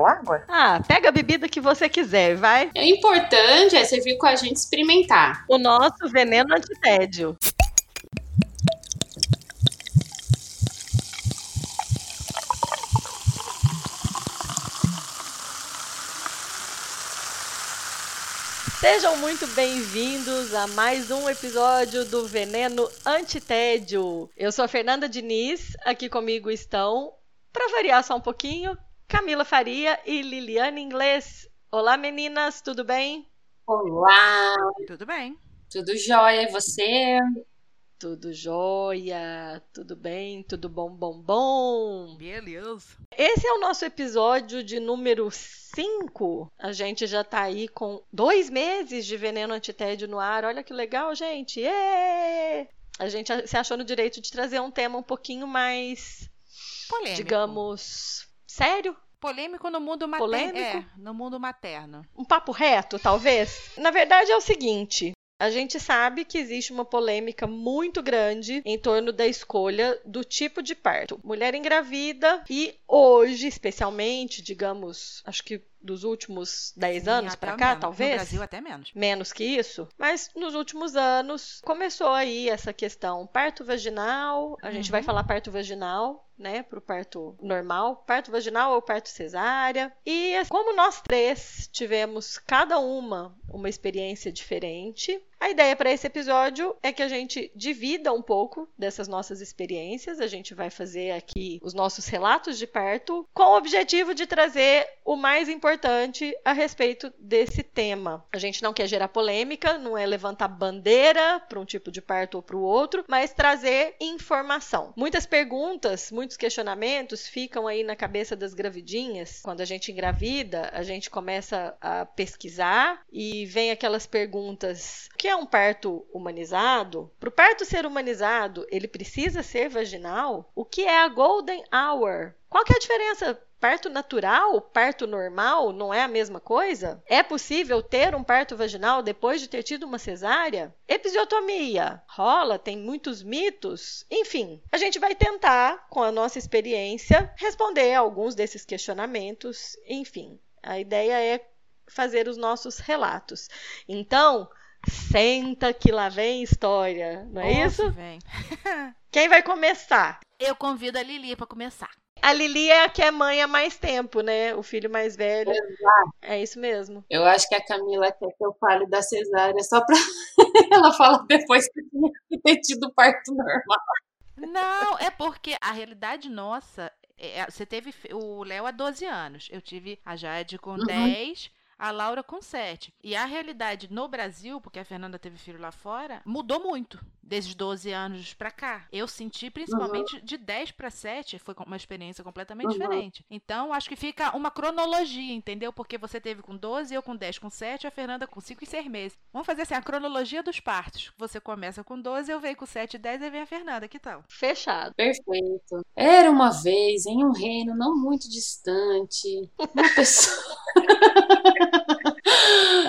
ou água? Ah, pega a bebida que você quiser, vai. O importante é você vir com a gente experimentar. O nosso veneno antitédio. Sejam muito bem-vindos a mais um episódio do Veneno Antitédio. Eu sou a Fernanda Diniz, aqui comigo estão, para variar só um pouquinho, Camila Faria e Liliane Inglês. Olá, meninas, tudo bem? Olá! Tudo bem? Tudo jóia, e você? Tudo jóia, tudo bem, tudo bom, bom, bom. Beleza. Esse é o nosso episódio de número 5. A gente já tá aí com dois meses de veneno antitédio no ar. Olha que legal, gente. Yeah! A gente se achou no direito de trazer um tema um pouquinho mais. Polêmico. Digamos sério? Polêmico no mundo materno. Polêmico? É, no mundo materno. Um papo reto, talvez? Na verdade é o seguinte, a gente sabe que existe uma polêmica muito grande em torno da escolha do tipo de parto. Mulher engravida e hoje, especialmente, digamos, acho que dos últimos 10 anos para cá, menos. talvez. No Brasil até menos. Menos que isso. Mas nos últimos anos começou aí essa questão parto vaginal. A uhum. gente vai falar parto vaginal, né, para o parto normal, parto vaginal ou parto cesárea. E como nós três tivemos cada uma uma experiência diferente, a ideia para esse episódio é que a gente divida um pouco dessas nossas experiências. A gente vai fazer aqui os nossos relatos de parto com o objetivo de trazer o mais importante a respeito desse tema. A gente não quer gerar polêmica, não é levantar bandeira para um tipo de parto ou para o outro, mas trazer informação. Muitas perguntas, muitos questionamentos ficam aí na cabeça das gravidinhas. Quando a gente engravida, a gente começa a pesquisar e vem aquelas perguntas: que é um parto humanizado? Para o parto ser humanizado, ele precisa ser vaginal? O que é a golden hour? Qual que é a diferença Parto natural, parto normal, não é a mesma coisa? É possível ter um parto vaginal depois de ter tido uma cesárea? Episiotomia rola, tem muitos mitos. Enfim, a gente vai tentar, com a nossa experiência, responder alguns desses questionamentos. Enfim, a ideia é fazer os nossos relatos. Então, senta que lá vem história, não é isso? Vem. Quem vai começar? Eu convido a Lili para começar. A Lili é a que é mãe há mais tempo, né? O filho mais velho. Exato. É isso mesmo. Eu acho que a Camila quer que eu fale da cesárea só pra ela falar depois que tinha ter tido parto normal. Não, é porque a realidade nossa. É, você teve o Léo há 12 anos. Eu tive a Jade com uhum. 10 a Laura com 7. E a realidade no Brasil, porque a Fernanda teve filho lá fora, mudou muito desde 12 anos para cá. Eu senti principalmente uhum. de 10 para 7 foi uma experiência completamente uhum. diferente. Então, acho que fica uma cronologia, entendeu? Porque você teve com 12, eu com 10, com 7, a Fernanda com 5 e 6 meses. Vamos fazer assim, a cronologia dos partos. Você começa com 12, eu venho com 7 e 10 e vem a Fernanda, que tal? Fechado. Perfeito. Era uma vez em um reino não muito distante, uma pessoa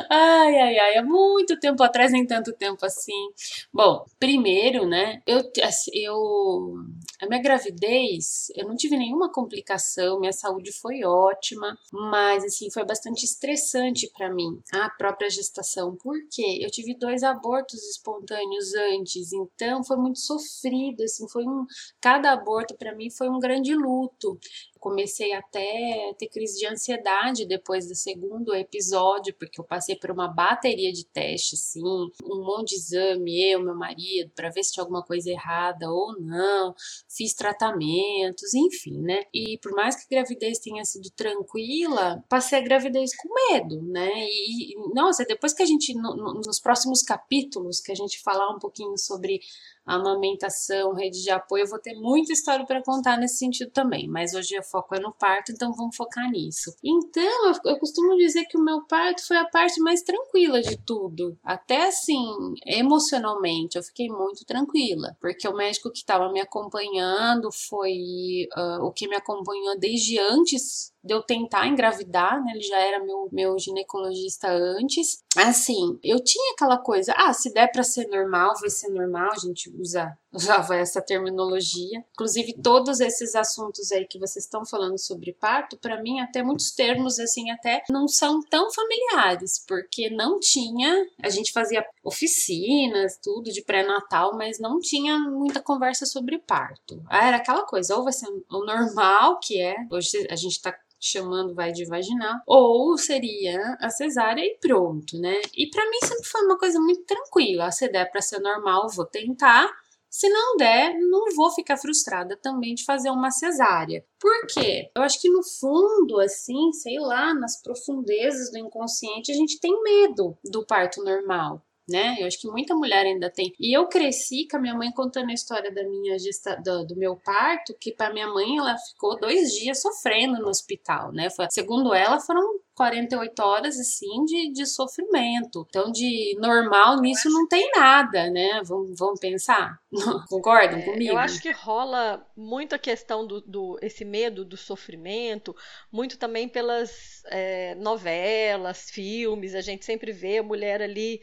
ai, ai, ai, há muito tempo atrás, nem tanto tempo assim. Bom, primeiro, né, eu, assim, eu, a minha gravidez, eu não tive nenhuma complicação, minha saúde foi ótima, mas, assim, foi bastante estressante para mim, a própria gestação, porque eu tive dois abortos espontâneos antes, então foi muito sofrido, assim, foi um, cada aborto para mim foi um grande luto comecei até a ter crise de ansiedade depois do segundo episódio, porque eu passei por uma bateria de testes, sim, um monte de exame, eu, meu marido, para ver se tinha alguma coisa errada ou não, fiz tratamentos, enfim, né? E por mais que a gravidez tenha sido tranquila, passei a gravidez com medo, né? E, nossa, depois que a gente, no, no, nos próximos capítulos, que a gente falar um pouquinho sobre amamentação, rede de apoio, eu vou ter muita história para contar nesse sentido também, mas hoje o foco é no parto, então vamos focar nisso. Então, eu, eu costumo dizer que o meu parto foi a parte mais tranquila de tudo, até assim, emocionalmente, eu fiquei muito tranquila, porque o médico que estava me acompanhando foi uh, o que me acompanhou desde antes de eu tentar engravidar, né? Ele já era meu, meu ginecologista antes. Assim, eu tinha aquela coisa, ah, se der para ser normal, vai ser normal, a gente usa usava essa terminologia. Inclusive, todos esses assuntos aí que vocês estão falando sobre parto, para mim, até muitos termos, assim, até não são tão familiares, porque não tinha, a gente fazia oficinas, tudo de pré-natal, mas não tinha muita conversa sobre parto. Ah, era aquela coisa, ou vai ser o normal, que é, hoje a gente tá chamando vai de vaginal, ou seria a cesárea e pronto, né? E para mim sempre foi uma coisa muito tranquila. Se der para ser normal, vou tentar. Se não der, não vou ficar frustrada também de fazer uma cesárea. Por quê? Eu acho que no fundo, assim, sei lá, nas profundezas do inconsciente, a gente tem medo do parto normal né? Eu acho que muita mulher ainda tem. E eu cresci com a minha mãe contando a história da minha gesta... do, do meu parto, que para minha mãe ela ficou dois dias sofrendo no hospital, né? Foi, segundo ela, foram 48 horas assim de, de sofrimento. Então, de normal nisso não tem nada, né? Vamos, vamos pensar. Concordam é, comigo? Eu acho que rola muito a questão do, do esse medo do sofrimento, muito também pelas é, novelas, filmes. A gente sempre vê a mulher ali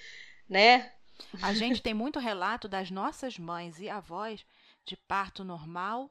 né? A gente tem muito relato das nossas mães e avós de parto normal,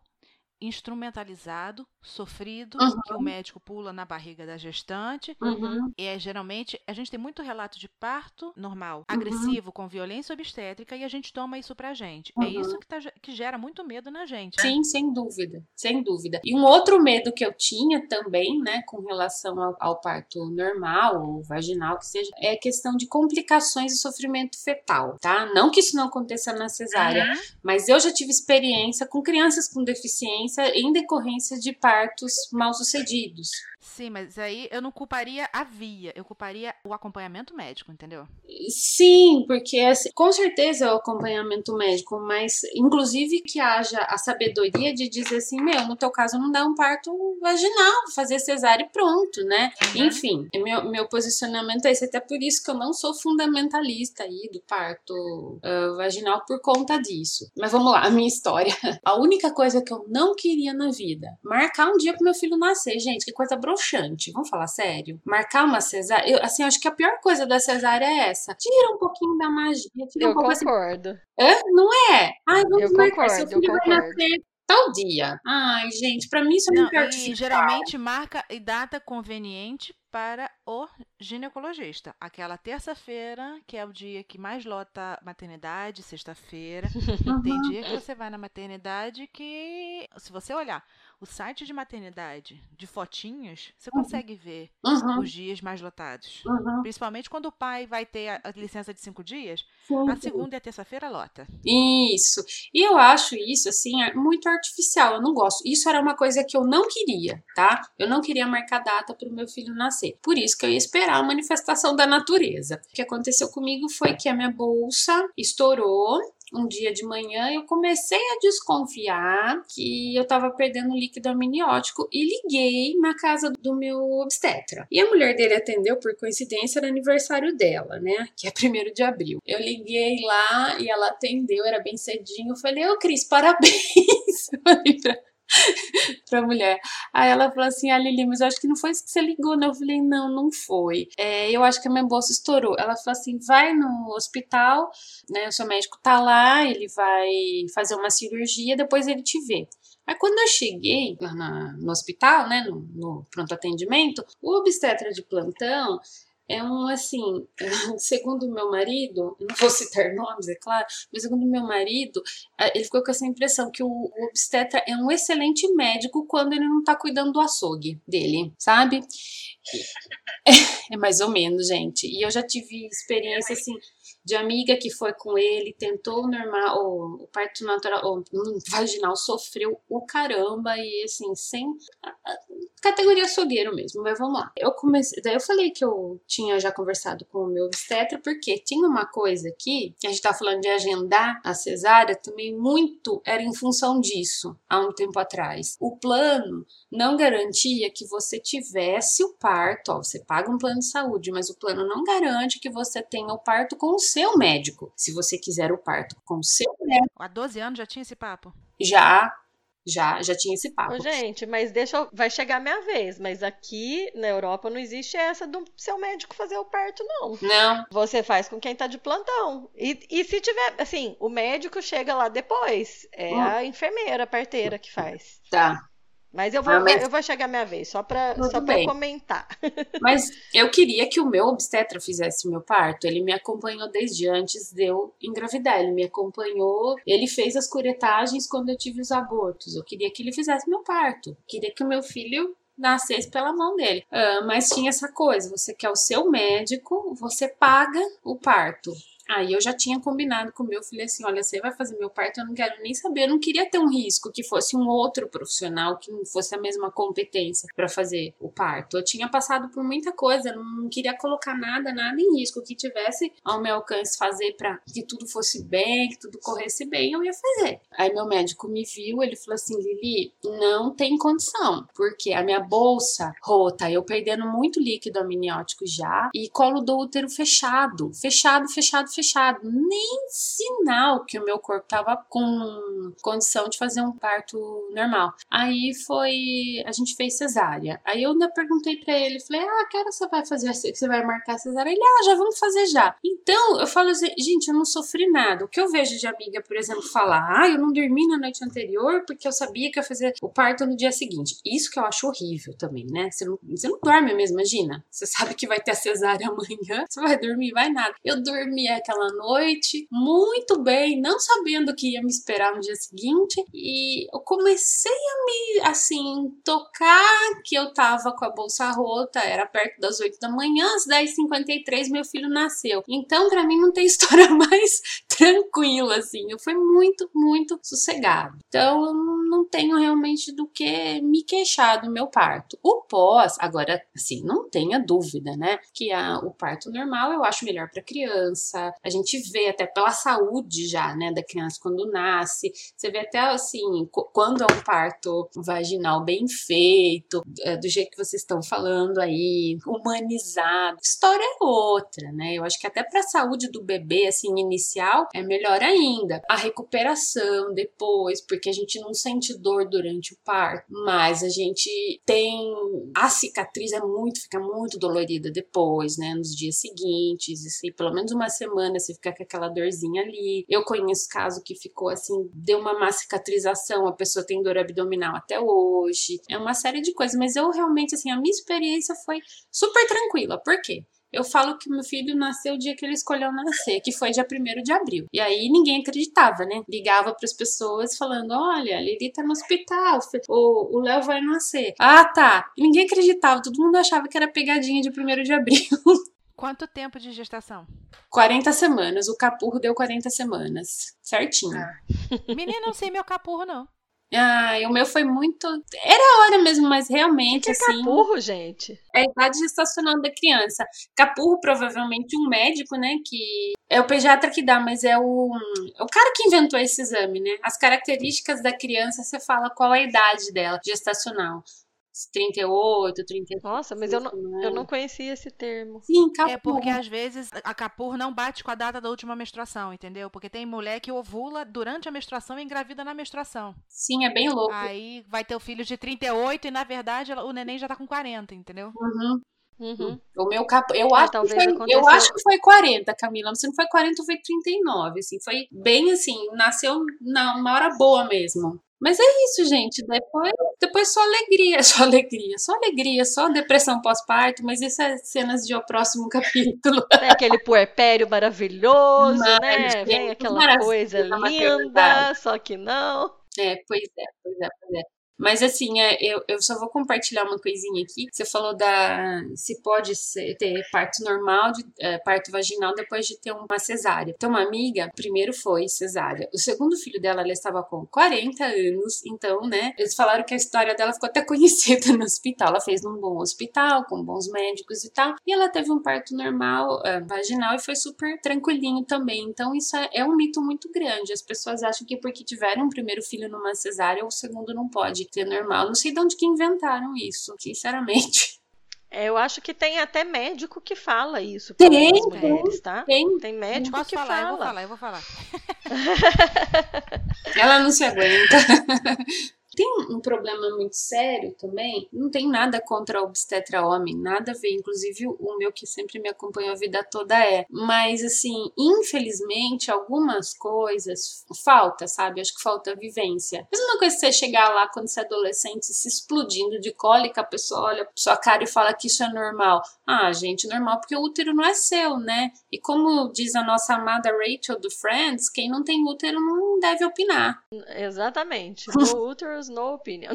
instrumentalizado, sofrido, uhum. que o médico pula na barriga da gestante. Uhum. E é geralmente a gente tem muito relato de parto normal, uhum. agressivo, com violência obstétrica, e a gente toma isso pra gente. É isso uhum. que, tá, que gera muito medo na gente. Sim, sem dúvida, sem dúvida. E um outro medo que eu tinha também, né, com relação ao, ao parto normal ou vaginal, que seja, é a questão de complicações e sofrimento fetal, tá? Não que isso não aconteça na cesárea, uhum. mas eu já tive experiência com crianças com deficiência em decorrência de parto partos mal sucedidos. Sim, mas aí eu não culparia a via, eu culparia o acompanhamento médico, entendeu? Sim, porque assim, com certeza é o acompanhamento médico, mas inclusive que haja a sabedoria de dizer assim, meu, no teu caso não dá um parto vaginal, fazer cesárea e pronto, né? Uhum. Enfim, meu, meu posicionamento é esse, até por isso que eu não sou fundamentalista aí do parto uh, vaginal por conta disso. Mas vamos lá, a minha história. A única coisa que eu não queria na vida, marcar um dia pro meu filho nascer, gente, que coisa broxante broxante, vamos falar sério. Marcar uma cesárea, eu, assim, acho que a pior coisa da cesárea é essa. Tira um pouquinho da magia. Tira eu um pouco concordo. Assim. É? Não é? Ai, vamos eu marcar, concordo, seu filho vai nascer tal dia. Ai, gente, para mim isso é muito E geralmente marca e data conveniente para o ginecologista. Aquela terça-feira, que é o dia que mais lota maternidade, sexta-feira. Uhum. Tem dia que você vai na maternidade que, se você olhar o site de maternidade de fotinhos, você uhum. consegue ver uhum. os dias mais lotados. Principalmente quando o pai vai ter a, a licença de cinco dias, sim, a segunda e a terça-feira lota. Isso. E eu acho isso, assim, é muito artificial. Eu não gosto. Isso era uma coisa que eu não queria, tá? Eu não queria marcar data para o meu filho nascer. Por isso que eu ia esperar a manifestação da natureza. O que aconteceu comigo foi que a minha bolsa estourou um dia de manhã, eu comecei a desconfiar que eu estava perdendo líquido amniótico e liguei na casa do meu obstetra. E a mulher dele atendeu, por coincidência, era aniversário dela, né? Que é primeiro de abril. Eu liguei lá e ela atendeu, era bem cedinho. Eu falei, ô Cris, parabéns! falei pra pra mulher. Aí ela falou assim: Ah, Lili, mas eu acho que não foi isso que você ligou, né? Eu falei: Não, não foi. É, eu acho que a minha bolsa estourou. Ela falou assim: Vai no hospital, né? O seu médico tá lá, ele vai fazer uma cirurgia, depois ele te vê. Aí quando eu cheguei lá no hospital, né, no, no pronto atendimento, o obstetra de plantão é um assim, segundo meu marido, não vou citar nomes, é claro, mas segundo meu marido, ele ficou com essa impressão que o, obstetra é um excelente médico quando ele não tá cuidando do açougue dele, sabe? É mais ou menos, gente. E eu já tive experiência assim de amiga que foi com ele, tentou normal, o, o parto natural, o vaginal, sofreu o caramba e assim, sem a, a, categoria açougueiro mesmo, mas vamos lá. Eu comecei, daí eu falei que eu tinha já conversado com o meu obstetra, porque tinha uma coisa aqui, que a gente tá falando de agendar a cesárea, também muito era em função disso, há um tempo atrás. O plano não garantia que você tivesse o parto, ó, você paga um plano de saúde, mas o plano não garante que você tenha o parto com o seu médico. Se você quiser o parto com o seu médico. Há 12 anos já tinha esse papo? Já, já, já tinha esse papo. Ô, gente, mas deixa eu... vai chegar a minha vez, mas aqui na Europa não existe essa do seu médico fazer o parto não. Não. Você faz com quem tá de plantão. E, e se tiver, assim, o médico chega lá depois, é hum. a enfermeira, a parteira que faz. Tá. Mas eu vou, ah, mas... eu vou chegar a minha vez, só para só pra comentar. Mas eu queria que o meu obstetra fizesse meu parto. Ele me acompanhou desde antes de eu engravidar. Ele me acompanhou, ele fez as curetagens quando eu tive os abortos. Eu queria que ele fizesse meu parto. Eu queria que o meu filho nascesse pela mão dele. Uh, mas tinha essa coisa: você quer o seu médico, você paga o parto. Aí eu já tinha combinado com o meu filho assim: olha, você vai fazer meu parto, eu não quero nem saber, eu não queria ter um risco que fosse um outro profissional que não fosse a mesma competência para fazer o parto. Eu tinha passado por muita coisa, não queria colocar nada, nada em risco que tivesse ao meu alcance fazer para que tudo fosse bem, que tudo corresse bem, eu ia fazer. Aí meu médico me viu, ele falou assim: Lili, não tem condição, porque a minha bolsa rota, eu perdendo muito líquido amniótico já e colo do útero fechado, fechado, fechado, fechado, nem sinal que o meu corpo tava com condição de fazer um parto normal. Aí foi, a gente fez cesárea. Aí eu ainda perguntei para ele, falei: "Ah, que hora você vai fazer? Você vai marcar cesárea?" Ele: "Ah, já vamos fazer já". Então, eu falo assim, gente, eu não sofri nada. O que eu vejo de amiga, por exemplo, falar: "Ah, eu não dormi na noite anterior porque eu sabia que ia fazer o parto no dia seguinte". Isso que eu acho horrível também, né? Você não, você não dorme mesmo, imagina. Você sabe que vai ter a cesárea amanhã, você vai dormir, vai nada. Eu dormi aquela noite, muito bem, não sabendo o que ia me esperar no dia seguinte, e eu comecei a me, assim, tocar que eu tava com a bolsa rota, era perto das 8 da manhã, às 10h53 meu filho nasceu. Então, para mim, não tem história mais tranquila, assim, fui muito, muito sossegado. Então, eu não tenho realmente do que me queixar do meu parto. O pós, agora, assim, não tenha dúvida, né, que a, o parto normal eu acho melhor para criança, a gente vê até pela saúde já, né, da criança quando nasce. Você vê até assim, quando é um parto vaginal bem feito, é, do jeito que vocês estão falando aí, humanizado. A história é outra, né? Eu acho que até para a saúde do bebê assim inicial é melhor ainda. A recuperação depois, porque a gente não sente dor durante o parto, mas a gente tem a cicatriz é muito, fica muito dolorida depois, né, nos dias seguintes, e assim, pelo menos uma semana você fica com aquela dorzinha ali. Eu conheço caso que ficou assim, deu uma má cicatrização, a pessoa tem dor abdominal até hoje. É uma série de coisas, mas eu realmente, assim, a minha experiência foi super tranquila. Por quê? Eu falo que meu filho nasceu o dia que ele escolheu nascer, que foi dia 1 de abril. E aí ninguém acreditava, né? Ligava para as pessoas falando: olha, a Lili tá no hospital, o Léo vai nascer. Ah, tá. E ninguém acreditava, todo mundo achava que era pegadinha de 1 de abril. Quanto tempo de gestação? 40 semanas. O capurro deu 40 semanas. Certinho. Ah. Menina, não sei meu capurro, não. Ah, o meu foi muito. Era a hora mesmo, mas realmente, que assim. É capurro, gente? É a idade gestacional da criança. Capurro, provavelmente, um médico, né? Que é o pediatra que dá, mas é o, é o cara que inventou esse exame, né? As características da criança, você fala qual é a idade dela, gestacional. 38, 38. Nossa, mas eu não, eu não conhecia esse termo. Sim, capur. É porque às vezes a capur não bate com a data da última menstruação, entendeu? Porque tem mulher que ovula durante a menstruação e engravida na menstruação. Sim, é bem louco. Aí vai ter o filho de 38 e na verdade o neném já tá com 40, entendeu? Uhum. Uhum. O meu cap... eu, acho que foi, eu acho que foi 40, Camila. Se não foi 40, foi 39. Assim, foi bem assim, nasceu na uma hora boa mesmo. Mas é isso, gente. Depois, depois só alegria, só alegria, só alegria, só depressão pós-parto, mas isso é cenas de o próximo capítulo. É aquele puerpério maravilhoso, mas, né? Gente, Vem aquela coisa linda, só que não. É, pois é, pois é, pois é. Mas assim, é, eu, eu só vou compartilhar uma coisinha aqui. Você falou da se pode ser, ter parto normal, de, é, parto vaginal depois de ter uma cesárea. Então, uma amiga, primeiro foi cesárea. O segundo filho dela, ela estava com 40 anos, então, né? Eles falaram que a história dela ficou até conhecida no hospital. Ela fez num bom hospital, com bons médicos e tal. E ela teve um parto normal, é, vaginal, e foi super tranquilinho também. Então, isso é, é um mito muito grande. As pessoas acham que porque tiveram um primeiro filho numa cesárea, o segundo não pode ter normal. Não sei de onde que inventaram isso, sinceramente. É, eu acho que tem até médico que fala isso para as mulheres, tá? Tem, tem médico Posso que falar, fala. Eu vou falar, eu vou falar. Ela não se aguenta. Um problema muito sério também. Não tem nada contra obstetra homem, nada a ver. Inclusive, o meu que sempre me acompanhou a vida toda é. Mas, assim, infelizmente, algumas coisas falta, sabe? Acho que falta vivência. Mesma coisa que você chegar lá quando você é adolescente se explodindo de cólica, a pessoa olha pra sua cara e fala que isso é normal. Ah, gente, normal porque o útero não é seu, né? E como diz a nossa amada Rachel do Friends, quem não tem útero não deve opinar. Exatamente. No uterus, no opinion.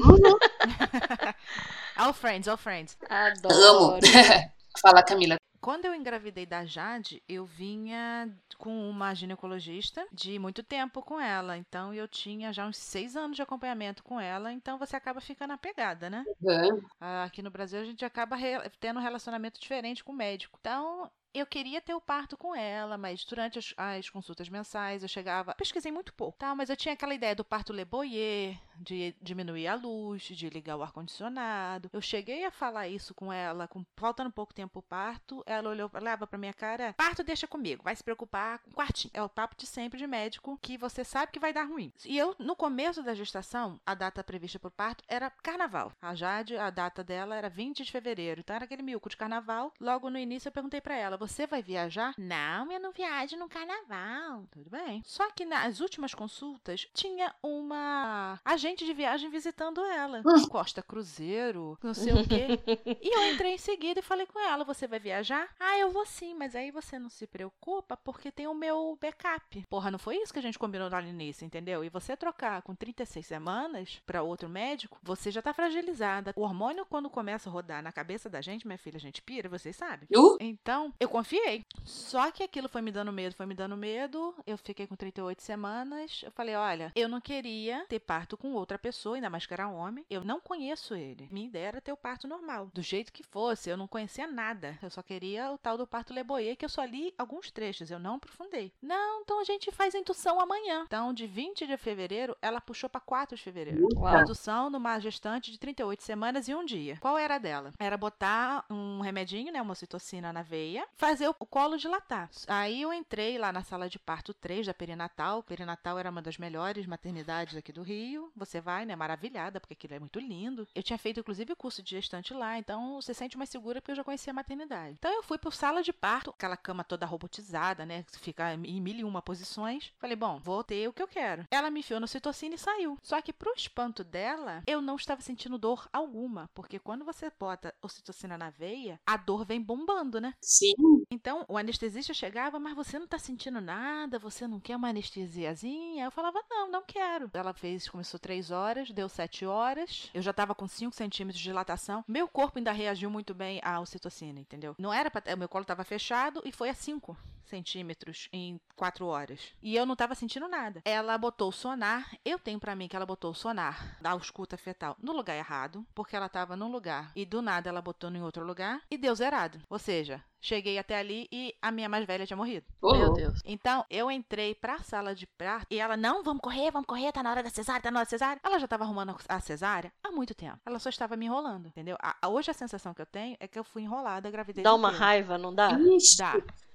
all friends, all friends. Adoro. Amo. Fala, Camila. Quando eu engravidei da Jade, eu vinha com uma ginecologista de muito tempo com ela. Então eu tinha já uns seis anos de acompanhamento com ela. Então você acaba ficando apegada, né? Uhum. Aqui no Brasil a gente acaba tendo um relacionamento diferente com o médico. Então eu queria ter o parto com ela, mas durante as, as, consultas mensais eu chegava. Pesquisei muito pouco, tá? Mas eu tinha aquela ideia do parto Le Boyer, de diminuir a luz, de ligar o ar-condicionado. Eu cheguei a falar isso com ela, com faltando pouco tempo o parto. Ela olhou, olhava pra minha cara: parto deixa comigo, vai se preocupar com o quartinho. É o papo de sempre de médico que você sabe que vai dar ruim. E eu, no começo da gestação, a data prevista pro parto era carnaval. A Jade, a data dela era 20 de fevereiro. Então era aquele milco de carnaval. Logo no início eu perguntei para ela: você vai viajar? Não, eu não viajo no carnaval. Tudo bem. Só que nas últimas consultas tinha uma agente de viagem visitando ela. Costa Cruzeiro, não sei o quê. E eu entrei em seguida e falei com ela: você vai viajar? Ah, eu vou sim, mas aí você não se preocupa porque tem o meu backup. Porra, não foi isso que a gente combinou lá no início, entendeu? E você trocar com 36 semanas para outro médico, você já tá fragilizada. O hormônio, quando começa a rodar na cabeça da gente, minha filha, a gente pira, vocês sabem. Uh? Então, eu confiei. Só que aquilo foi me dando medo, foi me dando medo. Eu fiquei com 38 semanas. Eu falei: olha, eu não queria ter parto com outra pessoa, ainda mais que era homem. Eu não conheço ele. Minha ideia era ter o parto normal, do jeito que fosse. Eu não conhecia nada. Eu só queria o tal do parto Leboyer, que eu só li alguns trechos. Eu não aprofundei. Não, então a gente faz a indução amanhã. Então, de 20 de fevereiro, ela puxou para 4 de fevereiro. Uau. Indução numa gestante de 38 semanas e um dia. Qual era a dela? Era botar um remedinho, né, uma citocina na veia, fazer o colo dilatar. Aí eu entrei lá na sala de parto 3 da perinatal. Perinatal era uma das melhores maternidades aqui do Rio. Você vai, né, maravilhada, porque aquilo é muito lindo. Eu tinha feito inclusive curso de gestante lá, então você sente mais segura porque eu já conhecia a maternidade. Então eu fui para sala de parto, aquela cama toda robotizada, né, fica em mil e uma posições. Falei, bom, vou ter o que eu quero. Ela me enfiou no citocina e saiu. Só que pro espanto dela, eu não estava sentindo dor alguma, porque quando você bota ocitocina na veia, a dor vem bombando, né? Sim. Então, o anestesista chegava, mas você não tá sentindo nada, você não quer uma anestesiazinha? Eu falava, não, não quero. Ela fez, começou três horas, deu sete horas. Eu já tava com 5 centímetros de dilatação. Meu corpo ainda reagiu muito bem à ocitocina, entendeu? Não era pra. Meu colo tava fechado e foi a 5 centímetros em quatro horas. E eu não tava sentindo nada. Ela botou o sonar. Eu tenho para mim que ela botou o sonar da ausculta fetal no lugar errado, porque ela tava num lugar e do nada ela botou em outro lugar e deu zerado. Ou seja, cheguei até ali e a minha mais velha tinha morrido. Meu Oh. Deus. Então, eu entrei pra sala de parto e ela, não, vamos correr, vamos correr, tá na hora da cesárea, tá na hora da cesárea. Ela já tava arrumando a cesárea há muito tempo. Ela só estava me enrolando, entendeu? A- a- hoje a sensação que eu tenho é que eu fui enrolada a gravidez Dá uma inteira. raiva, não dá? Ixi. Dá.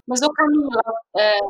Mas, ô Camila,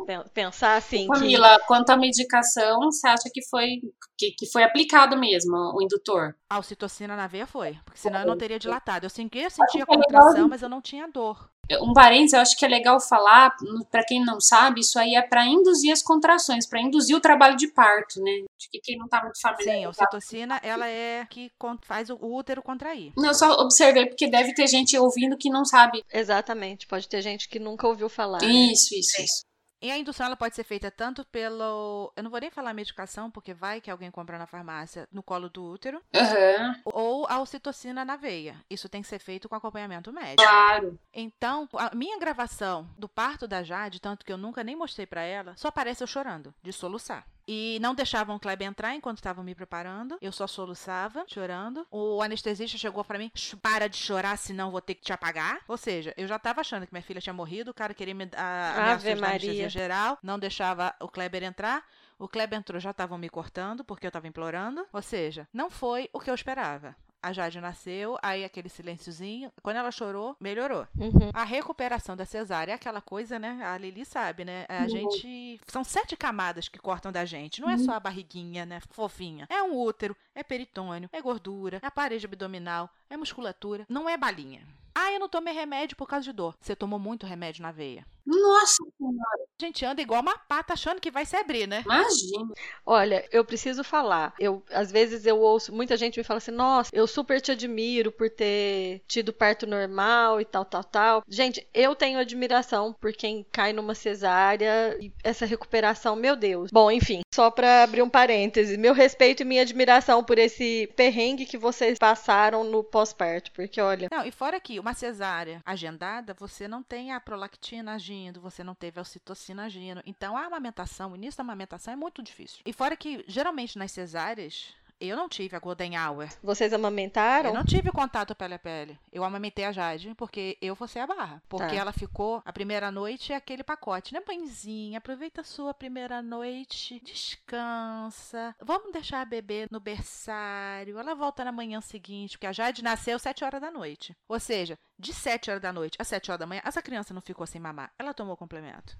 Pen- Pensar assim que. Camila, quanto à medicação, você acha que foi, que, que foi aplicado mesmo o indutor? A ocitocina na veia foi, porque senão eu não teria dilatado. Eu sentia, eu sentia que é contração, mas eu não tinha dor. Um parênteses, eu acho que é legal falar, para quem não sabe, isso aí é para induzir as contrações, para induzir o trabalho de parto, né? Acho que quem não tá muito Sim, a familiarizado. ocitocina, ela é que faz o útero contrair. Não, eu só observei, porque deve ter gente ouvindo que não sabe. Exatamente. Pode ter gente que nunca ouviu falar. né? Isso, isso, isso. E a indução ela pode ser feita tanto pelo. Eu não vou nem falar medicação, porque vai que alguém compra na farmácia no colo do útero, Aham, ou a ocitocina na veia. Isso tem que ser feito com acompanhamento médico. claro. Então, a minha gravação do parto da Jade, tanto que eu nunca nem mostrei pra ela, só aparece eu chorando, de soluçar. E não deixavam o Kleber entrar enquanto estavam me preparando. Eu só soluçava, chorando. O anestesista chegou pra mim: "Sh, para de chorar, senão vou ter que te apagar. Ou seja, eu já tava achando que minha filha tinha morrido. O cara queria me dar Ave ameaças da Maria. anestesia geral. Não deixava o Kleber entrar. O Kleber entrou, já estavam me cortando, porque eu tava implorando. Ou seja, não foi o que eu esperava. A Jade nasceu, aí aquele silênciozinho. Quando ela chorou, melhorou. Uhum. A recuperação da cesárea é aquela coisa, né? A Lili sabe, né? A Uhum. gente. São sete camadas que cortam da gente. Não é só a barriguinha, né? Fofinha. É um útero, é peritônio, é gordura, é a parede abdominal, é musculatura. Não é balinha. Ah, eu não tomei remédio por causa de dor. Você tomou muito remédio na veia. Nossa senhora, A gente anda igual uma pata achando que vai se abrir, né? imagina. Olha, eu preciso falar. Eu às vezes eu ouço muita gente me fala assim: "Nossa, eu super te admiro por ter tido parto normal e tal, tal, tal". Gente, eu tenho admiração por quem cai numa cesárea e essa recuperação, meu Deus. Bom, enfim, só pra abrir um parêntese, meu respeito e minha admiração por esse perrengue que vocês passaram no pós-parto, porque olha, Não, e fora que uma cesárea agendada, você não tem a prolactina agindo, você não teve ocitocina agindo. Então, a amamentação, o início da amamentação é muito difícil. E fora que, geralmente, nas cesáreas, eu não tive a Golden Hour. vocês Eu amamentaram? não tive contato pele a pele. Eu amamentei a Jade porque eu forcei a barra. Porque Tá. ela ficou a primeira noite aquele pacote, né, mãezinha? Aproveita a sua primeira noite, descansa. Vamos deixar a bebê no berçário. Ela volta na manhã seguinte, porque a Jade nasceu 7 horas da noite. Ou seja, de 7 horas da noite a 7 horas da manhã, essa criança não ficou sem mamar. Ela tomou complemento.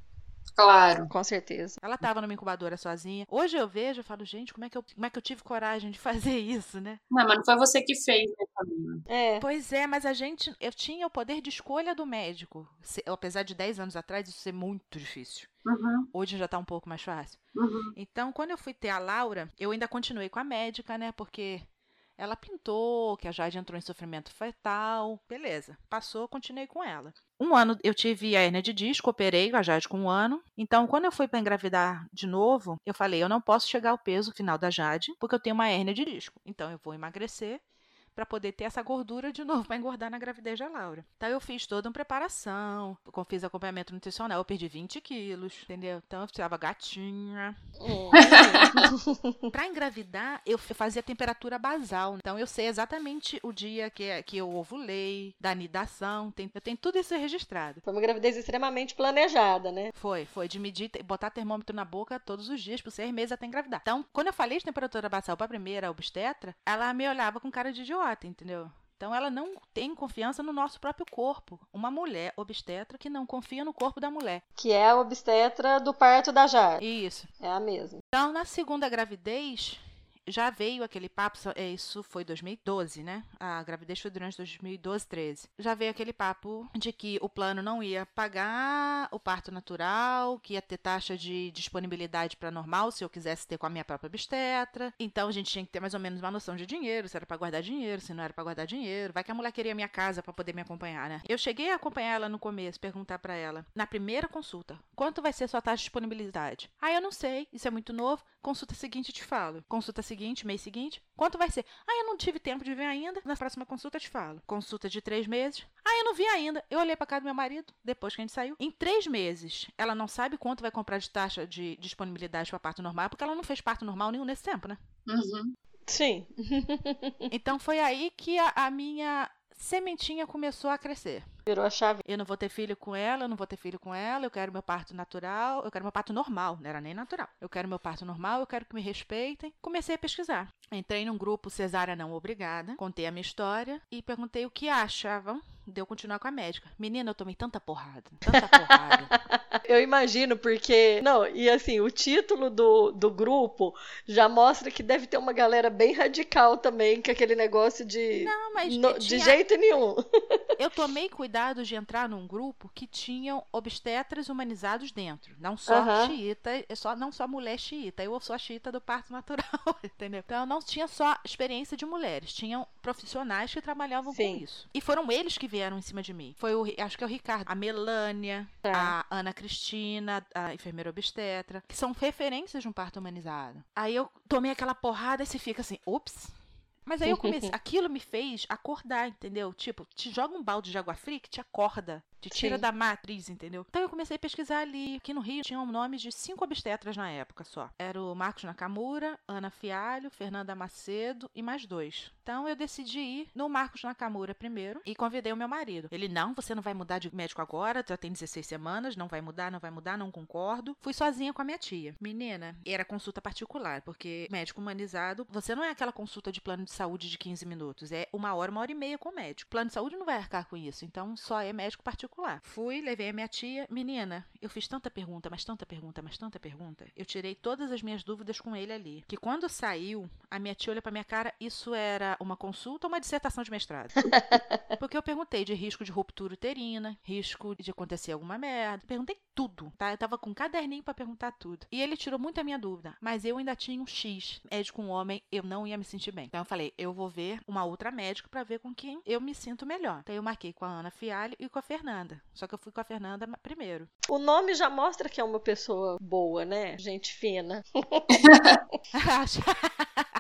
Claro. Com certeza. Ela tava numa incubadora sozinha. Hoje eu vejo, eu falo, gente, como é que eu, como é que eu tive coragem de fazer isso, né? Não, mas não foi você que fez, né, Camila? É. Pois é, mas a gente. Eu tinha o poder de escolha do médico. Se- apesar de 10 anos atrás isso ser muito difícil. Uhum, Hoje já tá um pouco mais fácil. uhum. Então, quando eu fui ter a Laura, eu ainda continuei com a médica, né? Porque ela pintou que a Jade entrou em sofrimento fetal. Beleza. Passou, continuei com ela. Um ano eu tive a hernia de disco, operei a Jade com um ano. Então, quando eu fui para engravidar de novo, eu falei: eu não posso chegar ao peso final da Jade, porque eu tenho uma hernia de disco. Então, eu vou emagrecer para poder ter essa gordura de novo para engordar na gravidez da Laura. Então eu fiz toda uma preparação, fiz acompanhamento nutricional, eu perdi 20 quilos, entendeu? Então eu ficava gatinha. Para engravidar, eu fazia temperatura basal. Então eu sei exatamente o dia que, é- que eu ovulei, da nidação, tem- eu tenho tudo isso registrado. Foi uma gravidez extremamente planejada, né? Foi, foi de medir, botar termômetro na boca todos os dias por seis meses até engravidar. Então, quando eu falei de temperatura basal para a primeira obstetra, ela me olhava com cara de idiota, entendeu? Então, ela não tem confiança no nosso próprio corpo. Uma mulher obstetra que não confia no corpo da mulher. Que é a obstetra do parto da Jar. Isso. É a mesma. Então, na segunda gravidez, já veio aquele papo, é, isso foi 2012, né? A gravidez foi durante 2012, 13. Já veio aquele papo de que o plano não ia pagar o parto natural, que ia ter taxa de disponibilidade para normal se eu quisesse ter com a minha própria obstetra. Então a gente tinha que ter mais ou menos uma noção de dinheiro, se era para guardar dinheiro, se não era para guardar dinheiro. Vai que a mulher queria minha casa para poder me acompanhar, né? Eu cheguei a acompanhar ela no começo, perguntar para ela, na primeira consulta, quanto vai ser sua taxa de disponibilidade? Ah, eu não sei, isso é muito novo. Consulta seguinte te falo. Consulta seguinte, mês seguinte, quanto vai ser? Ah, eu não tive tempo de ver ainda. Na próxima consulta eu te falo. Consulta de três meses. Ah, eu não vi ainda. Eu olhei pra casa do meu marido, depois que a gente saiu. Em três meses, ela não sabe quanto vai comprar de taxa de disponibilidade para parto normal, porque ela não fez parto normal nenhum nesse tempo, né? Uhum. Sim. Então foi aí que a, a minha sementinha começou a crescer. Virou a chave. Eu não vou ter filho com ela, eu não vou ter filho com ela, eu quero meu parto natural, eu quero meu parto normal, não era nem natural. Eu quero meu parto normal, eu quero que me respeitem. Comecei a pesquisar. Entrei num grupo Cesárea Não Obrigada, contei a minha história e perguntei o que achavam de eu continuar com a médica. Menina, eu tomei tanta porrada, tanta porrada. Eu imagino, porque. Não, e assim, o título do, do grupo já mostra que deve ter uma galera bem radical também, com aquele negócio de. Não, mas No- tinha- De jeito nenhum. eu tomei cuidado de entrar num grupo que tinham obstetras humanizados dentro. Não só Aham. xiita, é só, não só mulher xiita. Eu sou a xiita do parto natural, entendeu? Então não tinha só experiência de mulheres, tinham profissionais que trabalhavam Sim. com isso. E foram eles que vieram em cima de mim. Foi o, acho que é o Ricardo, a Melânia, Tá. a Ana Cristina, a enfermeira obstetra, que são referências de um parto humanizado. Aí eu tomei aquela porrada e você fica assim, ups. Mas aí eu comecei, aquilo me fez acordar, entendeu? Tipo, te joga um balde de água fria que te acorda, te tira Sim. da matriz, entendeu? Então eu comecei a pesquisar ali. Aqui no Rio tinham nomes de cinco obstetras na época só. Era o Marcos Nakamura, Ana Fialho, Fernanda Macedo e mais dois. Então eu decidi ir no Marcos Nakamura primeiro e convidei o meu marido. Ele, não, você não vai mudar de médico agora, já tem 16 semanas, não vai mudar, não vai mudar, não concordo. Fui sozinha com a minha tia. Menina, era consulta particular, porque médico humanizado, você não é aquela consulta de plano de saúde de 15 minutos, é uma hora, uma hora e meia com o médico. Plano de saúde não vai arcar com isso, então só é médico particular. Fui, levei a minha tia. Menina, eu fiz tanta pergunta, mas tanta pergunta, mas tanta pergunta. Eu tirei todas as minhas dúvidas com ele ali. Que quando saiu, a minha tia olha pra minha cara, isso era uma consulta ou uma dissertação de mestrado? Porque eu perguntei de risco de ruptura uterina, risco de acontecer alguma merda. Perguntei tudo, tá? Eu tava com um caderninho pra perguntar tudo. E ele tirou muito a minha dúvida, mas eu ainda tinha um X. Médico um homem, eu não ia me sentir bem. Então eu falei, eu vou ver uma outra médica pra ver com quem eu me sinto melhor. Então eu marquei com a Ana Fialho e com a Fernanda. Só que eu fui com a Fernanda primeiro. O nome já mostra que é uma pessoa boa, né? Gente fina.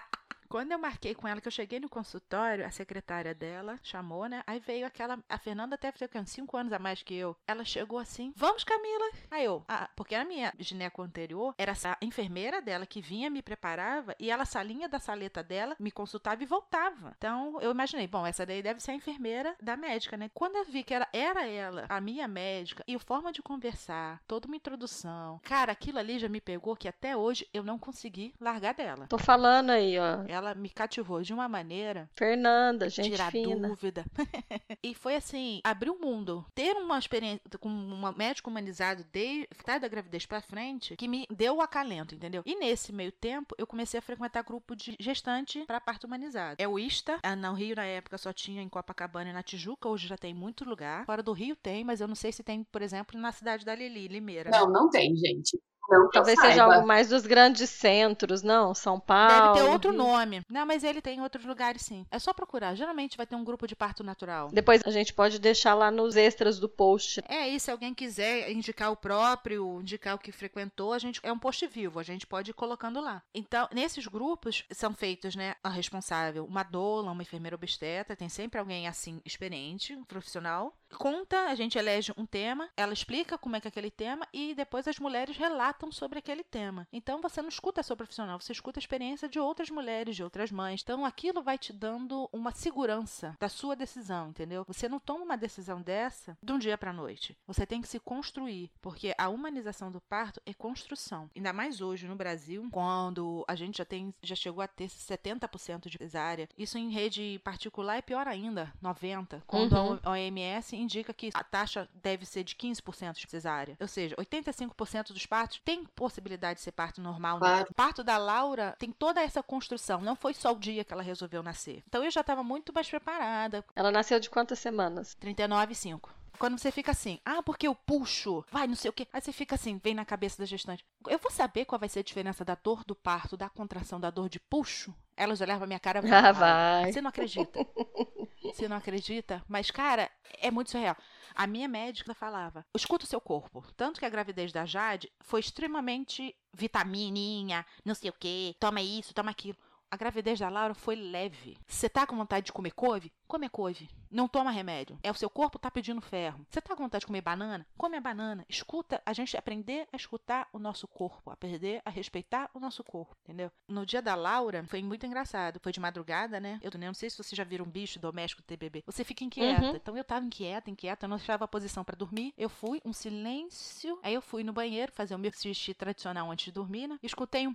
Quando eu marquei com ela, que eu cheguei no consultório, a secretária dela chamou, né? Aí veio aquela. A Fernanda deve ter uns 5 anos a mais que eu. Ela chegou assim: Vamos, Camila. Aí eu, ah, porque a minha gineco anterior era a enfermeira dela que vinha, me preparava e ela, salinha da saleta dela, me consultava e voltava. Então eu imaginei, bom, essa daí deve ser a enfermeira da médica, né? Quando eu vi que era, era ela, a minha médica, e a forma de conversar, toda uma introdução, cara, aquilo ali já me pegou que até hoje eu não consegui largar dela. Tô falando aí, ó. Ela me cativou de uma maneira Fernanda, gente tirar fina. dúvida. e foi assim, abrir o mundo. Ter uma experiência com um médico humanizado desde tá, da gravidez pra frente, que me deu o acalento, entendeu? E nesse meio tempo, eu comecei a frequentar grupo de gestante para parto humanizado. É o ISTA, ah, no Rio na época só tinha em Copacabana e na Tijuca, hoje já tem muito lugar. Fora do Rio tem, mas eu não sei se tem, por exemplo, na cidade da Lili, Limeira. Não, não tem, gente. Não Talvez seja algo mais dos grandes centros, não? São Paulo. Deve ter outro Rio. nome. Não, mas ele tem em outros lugares sim. É só procurar. Geralmente vai ter um grupo de parto natural. Depois a gente pode deixar lá nos extras do post. É, e se alguém quiser indicar o próprio, indicar o que frequentou, a gente é um post vivo, a gente pode ir colocando lá. Então, nesses grupos são feitos, né, a responsável, uma doula, uma enfermeira obstetra, tem sempre alguém assim experiente, um profissional. Conta, a gente elege um tema, ela explica como é que é aquele tema e depois as mulheres relatam sobre aquele tema. Então você não escuta a sua profissional, você escuta a experiência de outras mulheres, de outras mães. Então aquilo vai te dando uma segurança da sua decisão, entendeu? Você não toma uma decisão dessa de um dia para noite. Você tem que se construir, porque a humanização do parto é construção. Ainda mais hoje no Brasil, quando a gente já tem já chegou a ter 70% de cesárea. Isso em rede particular é pior ainda, 90. Quando Uhum. a OMS indica que a taxa deve ser de 15% de cesárea. Ou seja, 85% dos partos tem possibilidade de ser parto normal. Claro. O parto da Laura tem toda essa construção. Não foi só o dia que ela resolveu nascer. Então eu já estava muito mais preparada. Ela nasceu de quantas semanas? 39,5. Quando você fica assim, ah, porque eu puxo, vai, não sei o quê. Aí você fica assim, vem na cabeça da gestante. Eu vou saber qual vai ser a diferença da dor do parto, da contração, da dor de puxo? Elas olhavam pra minha cara e Ah, vai. Você não acredita. Você não acredita? Mas, cara, é muito surreal. A minha médica falava: escuta o seu corpo. Tanto que a gravidez da Jade foi extremamente vitamininha, não sei o quê, toma isso, toma aquilo. A gravidez da Laura foi leve. Você tá com vontade de comer couve? Come a couve. Não toma remédio. É o seu corpo tá pedindo ferro. Você tá com vontade de comer banana? Come a banana. Escuta, a gente aprender a escutar o nosso corpo, a aprender a respeitar o nosso corpo, entendeu? No dia da Laura foi muito engraçado. Foi de madrugada, né? Eu não sei se você já viram um bicho doméstico ter bebê. Você fica inquieta. Uhum. Então eu tava inquieta, inquieta, eu não achava a posição pra dormir. Eu fui, um silêncio. Aí eu fui no banheiro fazer o meu xixi tradicional antes de dormir, né? E escutei um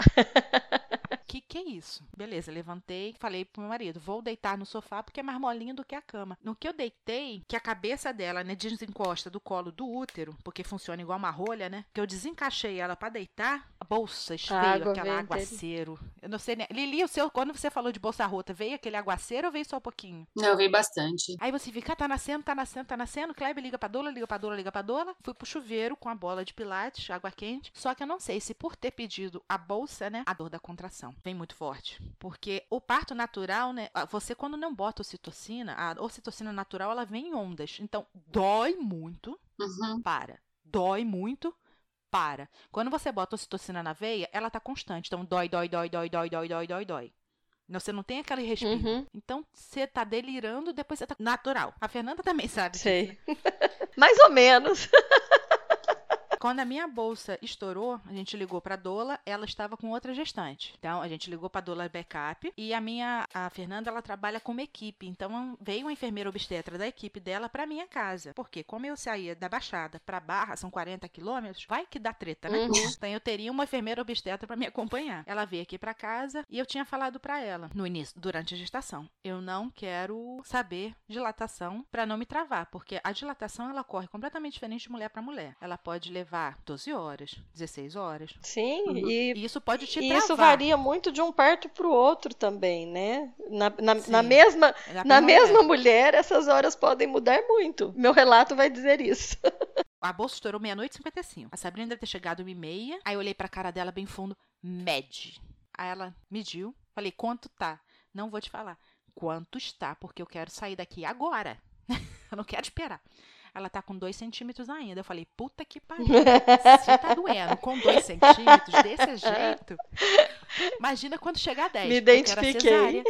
que que é isso? Beleza, levantei, falei pro meu marido, vou deitar no sofá porque é mais molinho do que a cama. No que eu deitei, que a cabeça dela, né, desencosta do colo do útero, porque funciona igual uma rolha, né? Que eu desencaixei ela pra deitar, a bolsa água aquela aguaceiro. Eu não sei, né? Lili, o seu, quando você falou de bolsa rota, veio aquele aguaceiro ou veio só um pouquinho? Não, veio bastante. Aí você fica, ah, tá nascendo, tá nascendo, tá nascendo. Kleber liga pra doula, liga pra doula, liga pra doula. Fui pro chuveiro com a bola de pilates, água quente. Só que eu não sei se por ter pedido a bolsa, né, a dor da contração. Vem muito forte. Porque o parto natural, né? Você, quando não bota ocitocina, a ocitocina natural, ela vem em ondas. Então, dói muito, Uhum. para. Dói muito, para. Quando você bota ocitocina na veia, ela tá constante. Então, dói, dói, dói, dói, dói, dói, dói, dói, dói. Não, Você não tem aquele respiro. Uhum. Então, você tá delirando, depois você tá natural. A Fernanda também sabe. Sei. Mais ou menos. Quando a minha bolsa estourou, a gente ligou pra Dola, ela estava com outra gestante. Então, a gente ligou pra Dola Backup e a minha, a Fernanda, ela trabalha como equipe. Então, veio uma enfermeira obstetra da equipe dela pra minha casa. Porque como eu saía da Baixada pra Barra, são 40 quilômetros, vai que dá treta, né? Uhum. Então, eu teria uma enfermeira obstetra pra me acompanhar. Ela veio aqui pra casa e eu tinha falado pra ela no início, durante a gestação, eu não quero saber dilatação pra não me travar, porque a dilatação ela corre completamente diferente de mulher pra mulher. Ela pode levar 12 horas, 16 horas. Sim, Uhum. e E isso pode te E travar. isso varia muito de um parto para o outro também, né? Na, na, na mesma, É na mesma mulher, essas horas podem mudar muito. Meu relato vai dizer isso. A bolsa estourou meia-noite e 55. A Sabrina deve ter chegado uma e meia. Aí eu olhei pra cara dela bem fundo. Mede. Aí ela mediu. Falei, quanto tá? Não vou te falar. Quanto está? Porque eu quero sair daqui agora. eu não quero esperar. Ela tá com dois centímetros ainda. Eu falei, puta que pariu. Se tá doendo com dois centímetros desse jeito, imagina quando chegar a 10. Me Eu quero a identifiquei. cesárea.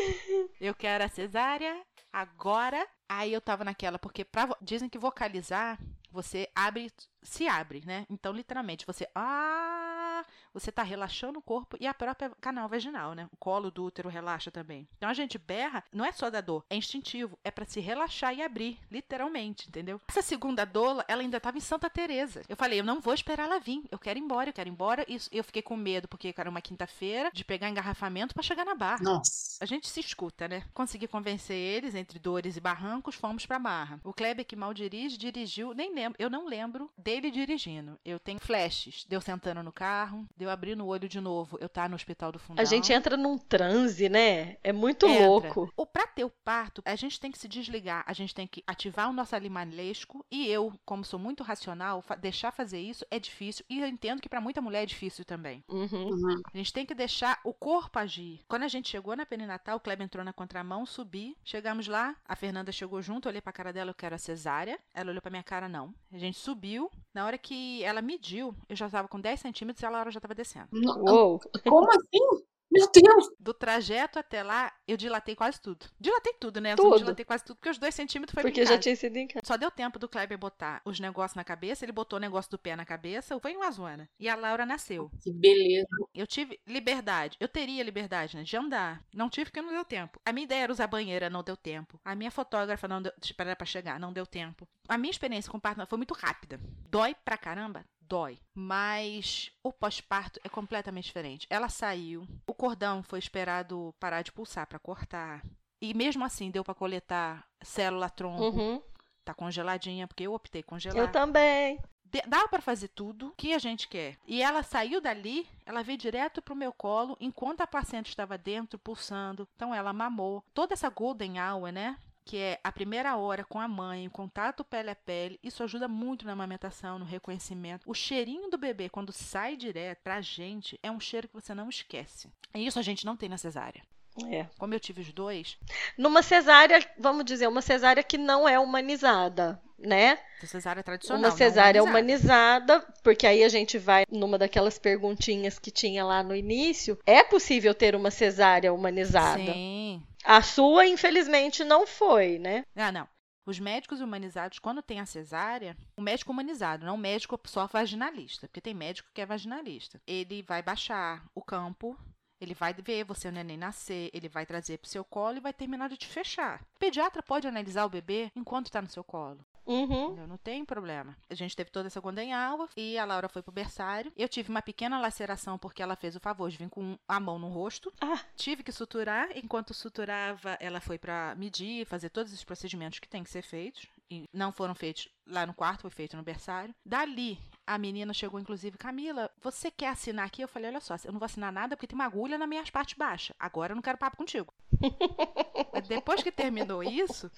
Eu quero a cesárea agora. Aí eu tava naquela, porque pra dizem que vocalizar, você abre, se abre, né? Então, literalmente, você. Ah! Você tá relaxando o corpo e a própria canal vaginal, né? O colo do útero relaxa também. Então a gente berra, não é só da dor, é instintivo, é pra se relaxar e abrir, literalmente, entendeu? Essa segunda doula, ela ainda tava em Santa Teresa. Eu falei, eu não vou esperar ela vir, eu quero ir embora, eu quero ir embora. E eu fiquei com medo porque era uma quinta-feira de pegar engarrafamento pra chegar na barra. Nossa. A gente se escuta, né? Consegui convencer eles, entre dores e barrancos, fomos pra Barra. O Kleber, que mal dirige, dirigiu, nem lembro, eu não lembro dele dirigindo. Eu tenho flashes, deu sentando no carro, deu abrindo o olho de novo, eu tá no hospital do fundão. A gente entra num transe, né? É muito Entra. louco. O pra ter o parto, a gente tem que se desligar, a gente tem que ativar o nosso animalesco e eu, como sou muito racional, fa- deixar fazer isso é difícil e eu entendo que pra muita mulher é difícil também. Uhum. Uhum. A gente tem que deixar o corpo agir. Quando a gente chegou na perinatal, o Kleber entrou na contramão, subi. Chegamos lá, a Fernanda chegou junto, eu olhei pra cara dela, eu quero a cesárea. Ela olhou pra minha cara, não. A gente subiu. Na hora que ela mediu, eu já tava com 10 centímetros e a Laura já tava descendo. Uou. Como assim? Meu Deus! Do trajeto até lá, eu dilatei quase tudo. Dilatei tudo, né? Eu Tudo. dilatei quase tudo, porque os 2 centímetros foi Porque já tinha sido em casa. Só deu tempo do Kleber botar os negócios na cabeça, ele botou o negócio do pé na cabeça, foi uma zona. E a Laura nasceu. Que beleza. Eu tive liberdade. Eu teria liberdade, né? De andar. Não tive porque não deu tempo. A minha ideia era usar banheira, não deu tempo. A minha fotógrafa não deu. Esperar pra chegar, não deu tempo. A minha experiência com parto foi muito rápida. Dói pra caramba? Dói. Mas o pós-parto é completamente diferente. Ela saiu, o cordão foi esperado parar de pulsar pra cortar. E mesmo assim deu pra coletar célula tronco. Uhum. Tá congeladinha, porque eu optei congelar. Eu também. De- Dá pra fazer tudo que a gente quer. E ela saiu dali, ela veio direto pro meu colo, enquanto a placenta estava dentro, pulsando. Então ela mamou. Toda essa golden hour, né? Que é a primeira hora com a mãe, o contato pele a pele, isso ajuda muito na amamentação, no reconhecimento. O cheirinho do bebê, quando sai direto pra gente, é um cheiro que você não esquece. E isso a gente não tem na cesárea. É. Como eu tive os dois, Numa cesárea, vamos dizer, uma cesárea que não é humanizada, né? cesárea tradicional. Uma cesárea humanizada. humanizada, porque aí a gente vai numa daquelas perguntinhas que tinha lá no início. É possível ter uma cesárea humanizada? Sim. A sua, infelizmente, não foi, né? Ah, não. Os médicos humanizados, quando tem a cesárea, o médico humanizado, não o médico só vaginalista, porque tem médico que é vaginalista. Ele vai baixar o campo, ele vai ver você o neném nascer, ele vai trazer pro seu colo e vai terminar de te fechar. O pediatra pode analisar o bebê enquanto está no seu colo. Uhum. Entendeu? Não tem problema. A gente teve toda essa golden hour e a Laura foi pro berçário. Eu tive uma pequena laceração porque ela fez o favor de vir com a mão no rosto. Ah. Tive que suturar. Enquanto suturava, ela foi pra medir, fazer todos os procedimentos que tem que ser feitos. E não foram feitos lá no quarto, foi feito no berçário. Dali, a menina chegou, inclusive, Camila, você quer assinar aqui? Eu falei, olha só, eu não vou assinar nada porque tem uma agulha na minha parte baixa. Agora eu não quero papo contigo. Depois que terminou isso,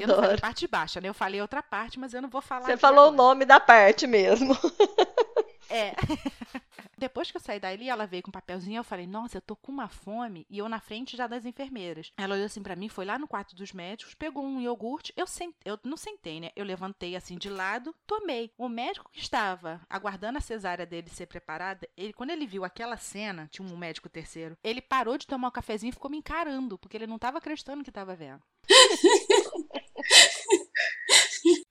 eu não falei Adoro. parte baixa, né? Eu falei outra parte, mas eu não vou falar. Você falou o agora. nome da parte mesmo. É. Depois que eu saí dali, ela veio com um papelzinho, eu falei, nossa, eu tô com uma fome, e eu na frente já das enfermeiras. Ela olhou assim para mim, foi lá no quarto dos médicos, pegou um iogurte, eu, sent... eu não sentei, né? Eu levantei assim de lado, tomei. O médico que estava aguardando a cesárea dele ser preparada, ele, quando ele viu aquela cena, tinha um médico terceiro, ele parou de tomar o um cafezinho e ficou me encarando, porque ele não estava acreditando que estava vendo.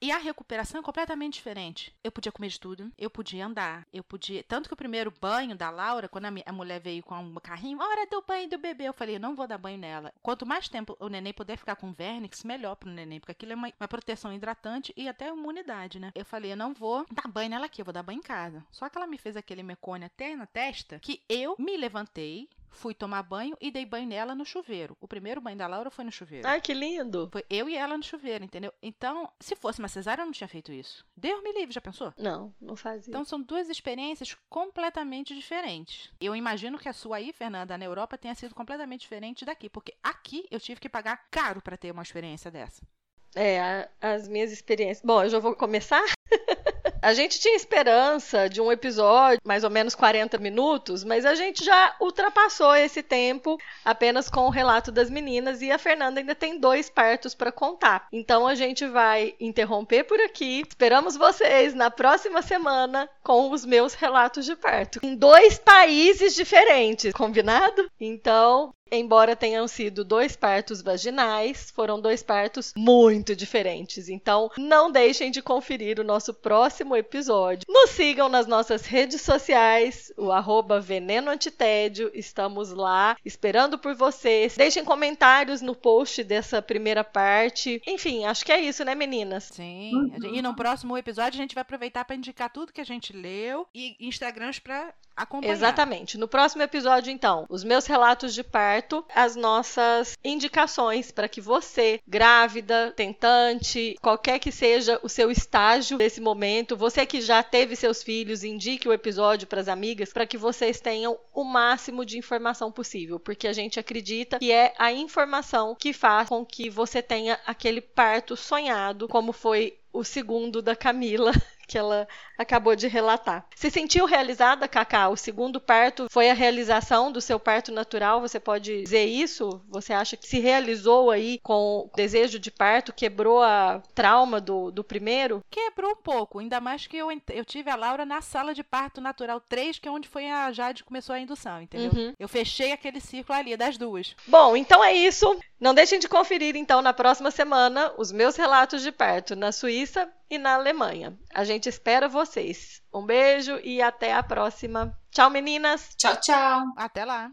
E a recuperação é completamente diferente. Eu podia comer de tudo, eu podia andar, eu podia. Tanto que o primeiro banho da Laura, quando a, a mulher veio com um carrinho, hora do banho do bebê, eu falei, eu não vou dar banho nela. Quanto mais tempo o neném puder ficar com vernix, melhor pro neném, porque aquilo é uma, uma proteção hidratante e até imunidade, né? Eu falei, eu não vou dar banho nela aqui, eu vou dar banho em casa. Só que ela me fez aquele mecone até na testa que eu me levantei, fui tomar banho e dei banho nela no chuveiro. O primeiro banho da Laura foi no chuveiro. Ai, que lindo! Foi eu e ela no chuveiro, entendeu? Então, se fosse uma cesárea, eu não tinha feito isso. Deus me livre, já pensou? Não, não fazia. Então, são duas experiências completamente diferentes. Eu imagino que a sua aí, Fernanda, na Europa, tenha sido completamente diferente daqui, porque aqui eu tive que pagar caro para ter uma experiência dessa. É, a, as minhas experiências. Bom, eu já vou começar? A gente tinha esperança de um episódio, mais ou menos 40 minutos, mas a gente já ultrapassou esse tempo apenas com o relato das meninas e a Fernanda ainda tem dois partos para contar. Então a gente vai interromper por aqui. Esperamos vocês na próxima semana com os meus relatos de parto em dois países diferentes, combinado? Então, embora tenham sido dois partos vaginais, foram dois partos muito diferentes. Então, não deixem de conferir o nosso próximo episódio. Nos sigam nas nossas redes sociais, o arroba Veneno Antitédio. Estamos lá esperando por vocês. Deixem comentários no post dessa primeira parte. Enfim, acho que é isso, né, meninas? Sim. Uhum. E no próximo episódio a gente vai aproveitar para indicar tudo que a gente leu e Instagrams para acompanhar. Exatamente. No próximo episódio, então, os meus relatos de parto, as nossas indicações para que você, grávida, tentante, qualquer que seja o seu estágio nesse momento, você que já teve seus filhos, indique o episódio para as amigas para que vocês tenham o máximo de informação possível, porque a gente acredita que é a informação que faz com que você tenha aquele parto sonhado, como foi o segundo da Camila que ela acabou de relatar. Se sentiu realizada, Cacá? O segundo parto foi a realização do seu parto natural? Você pode dizer isso? Você acha que se realizou aí com o desejo de parto, quebrou a trauma do, do primeiro? Quebrou um pouco, ainda mais que eu, eu tive a Laura na sala de parto natural 3, que é onde foi a Jade começou a indução, entendeu? Uhum. Eu fechei aquele ciclo ali das duas. Bom, então é isso. Não deixem de conferir então na próxima semana os meus relatos de parto na Suíça e na Alemanha. A gente espera vocês. Um beijo e até a próxima. Tchau, meninas. Tchau, tchau. Até lá.